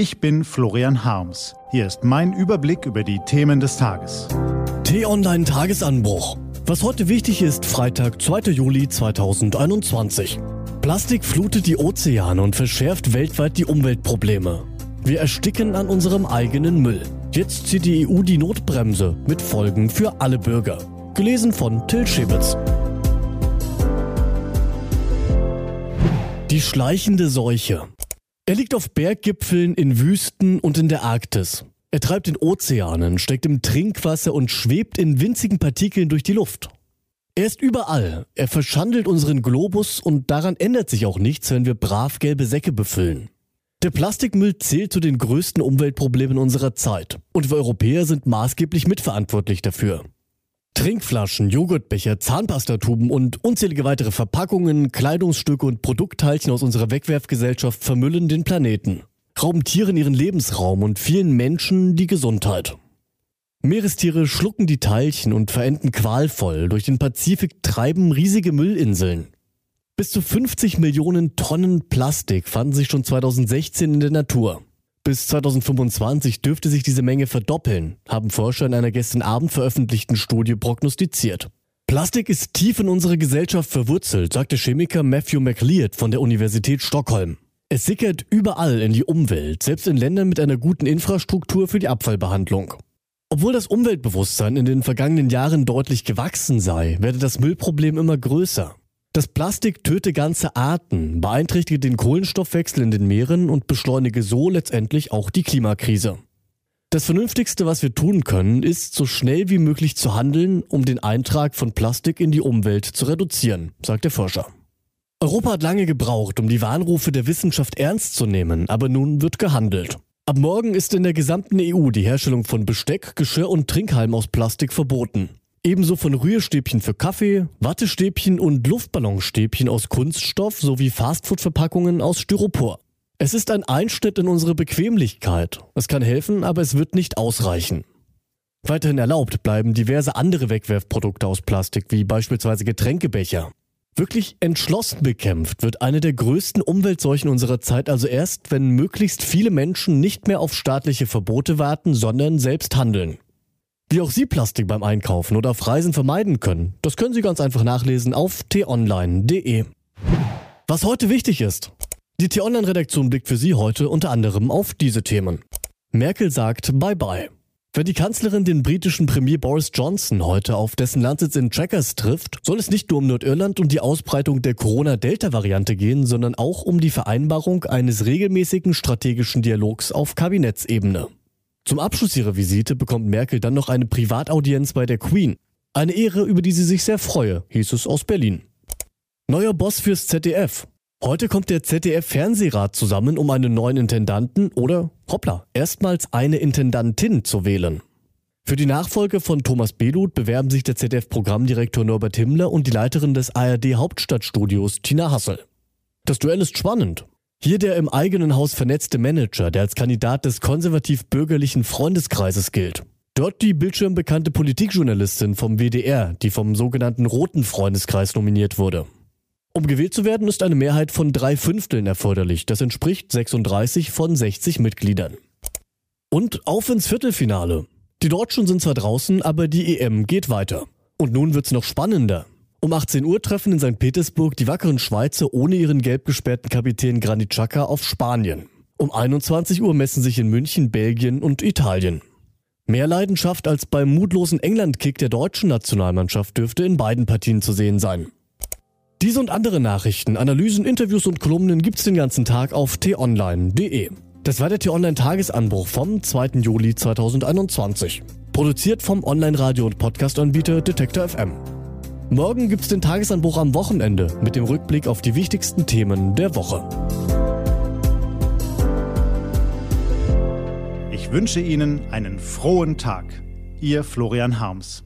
Ich bin Florian Harms. Hier ist mein Überblick über die Themen des Tages. T-Online Tagesanbruch. Was heute wichtig ist, Freitag, 2. Juli 2021. Plastik flutet die Ozeane und verschärft weltweit die Umweltprobleme. Wir ersticken an unserem eigenen Müll. Jetzt zieht die EU die Notbremse mit Folgen für alle Bürger. Gelesen von Till Schibitz. Die schleichende Seuche. Er liegt auf Berggipfeln, in Wüsten und in der Arktis. Er treibt in Ozeanen, steckt im Trinkwasser und schwebt in winzigen Partikeln durch die Luft. Er ist überall. Er verschandelt unseren Globus und daran ändert sich auch nichts, wenn wir brav gelbe Säcke befüllen. Der Plastikmüll zählt zu den größten Umweltproblemen unserer Zeit und wir Europäer sind maßgeblich mitverantwortlich dafür. Trinkflaschen, Joghurtbecher, Zahnpastatuben und unzählige weitere Verpackungen, Kleidungsstücke und Produktteilchen aus unserer Wegwerfgesellschaft vermüllen den Planeten, rauben Tieren ihren Lebensraum und vielen Menschen die Gesundheit. Meerestiere schlucken die Teilchen und verenden qualvoll. Durch den Pazifik treiben riesige Müllinseln. Bis zu 50 Millionen Tonnen Plastik fanden sich schon 2016 in der Natur. Bis 2025 dürfte sich diese Menge verdoppeln, haben Forscher in einer gestern Abend veröffentlichten Studie prognostiziert. Plastik ist tief in unsere Gesellschaft verwurzelt, sagt der Chemiker Matthew McLeod von der Universität Stockholm. Es sickert überall in die Umwelt, selbst in Ländern mit einer guten Infrastruktur für die Abfallbehandlung. Obwohl das Umweltbewusstsein in den vergangenen Jahren deutlich gewachsen sei, werde das Müllproblem immer größer. Das Plastik töte ganze Arten, beeinträchtige den Kohlenstoffwechsel in den Meeren und beschleunige so letztendlich auch die Klimakrise. Das Vernünftigste, was wir tun können, ist, so schnell wie möglich zu handeln, um den Eintrag von Plastik in die Umwelt zu reduzieren, sagt der Forscher. Europa hat lange gebraucht, um die Warnrufe der Wissenschaft ernst zu nehmen, aber nun wird gehandelt. Ab morgen ist in der gesamten EU die Herstellung von Besteck, Geschirr und Trinkhalmen aus Plastik verboten. Ebenso von Rührstäbchen für Kaffee, Wattestäbchen und Luftballonstäbchen aus Kunststoff sowie Fastfood-Verpackungen aus Styropor. Es ist ein Einschnitt in unsere Bequemlichkeit. Es kann helfen, aber es wird nicht ausreichen. Weiterhin erlaubt bleiben diverse andere Wegwerfprodukte aus Plastik, wie beispielsweise Getränkebecher. Wirklich entschlossen bekämpft wird eine der größten Umweltseuchen unserer Zeit also erst, wenn möglichst viele Menschen nicht mehr auf staatliche Verbote warten, sondern selbst handeln. Wie auch Sie Plastik beim Einkaufen oder auf Reisen vermeiden können, das können Sie ganz einfach nachlesen auf t-online.de. Was heute wichtig ist. Die T-Online-Redaktion blickt für Sie heute unter anderem auf diese Themen. Merkel sagt Bye-bye. Wenn die Kanzlerin den britischen Premier Boris Johnson heute auf dessen Landsitz in Checkers trifft, soll es nicht nur um Nordirland und die Ausbreitung der Corona-Delta-Variante gehen, sondern auch um die Vereinbarung eines regelmäßigen strategischen Dialogs auf Kabinettsebene. Zum Abschluss ihrer Visite bekommt Merkel dann noch eine Privataudienz bei der Queen. Eine Ehre, über die sie sich sehr freue, hieß es aus Berlin. Neuer Boss fürs ZDF. Heute kommt der ZDF-Fernsehrat zusammen, um einen neuen Intendanten oder, hoppla, erstmals eine Intendantin zu wählen. Für die Nachfolge von Thomas Beluth bewerben sich der ZDF-Programmdirektor Norbert Himmler und die Leiterin des ARD-Hauptstadtstudios Tina Hassel. Das Duell ist spannend. Hier der im eigenen Haus vernetzte Manager, der als Kandidat des konservativ-bürgerlichen Freundeskreises gilt. Dort die bildschirmbekannte Politikjournalistin vom WDR, die vom sogenannten Roten Freundeskreis nominiert wurde. Um gewählt zu werden, ist eine Mehrheit von drei Fünfteln erforderlich. Das entspricht 36 von 60 Mitgliedern. Und auf ins Viertelfinale. Die Deutschen sind zwar draußen, aber die EM geht weiter. Und nun wird's noch spannender. Um 18 Uhr treffen in St. Petersburg die wackeren Schweizer ohne ihren gelb gesperrten Kapitän Granit auf Spanien. Um 21 Uhr messen sich in München Belgien und Italien. Mehr Leidenschaft als beim mutlosen England-Kick der deutschen Nationalmannschaft dürfte in beiden Partien zu sehen sein. Diese und andere Nachrichten, Analysen, Interviews und Kolumnen gibt's den ganzen Tag auf t-online.de. Das war der T-Online-Tagesanbruch vom 2. Juli 2021. Produziert vom Online-Radio- und Podcast-Anbieter Detektor FM. Morgen gibt's den Tagesanbruch am Wochenende mit dem Rückblick auf die wichtigsten Themen der Woche. Ich wünsche Ihnen einen frohen Tag. Ihr Florian Harms.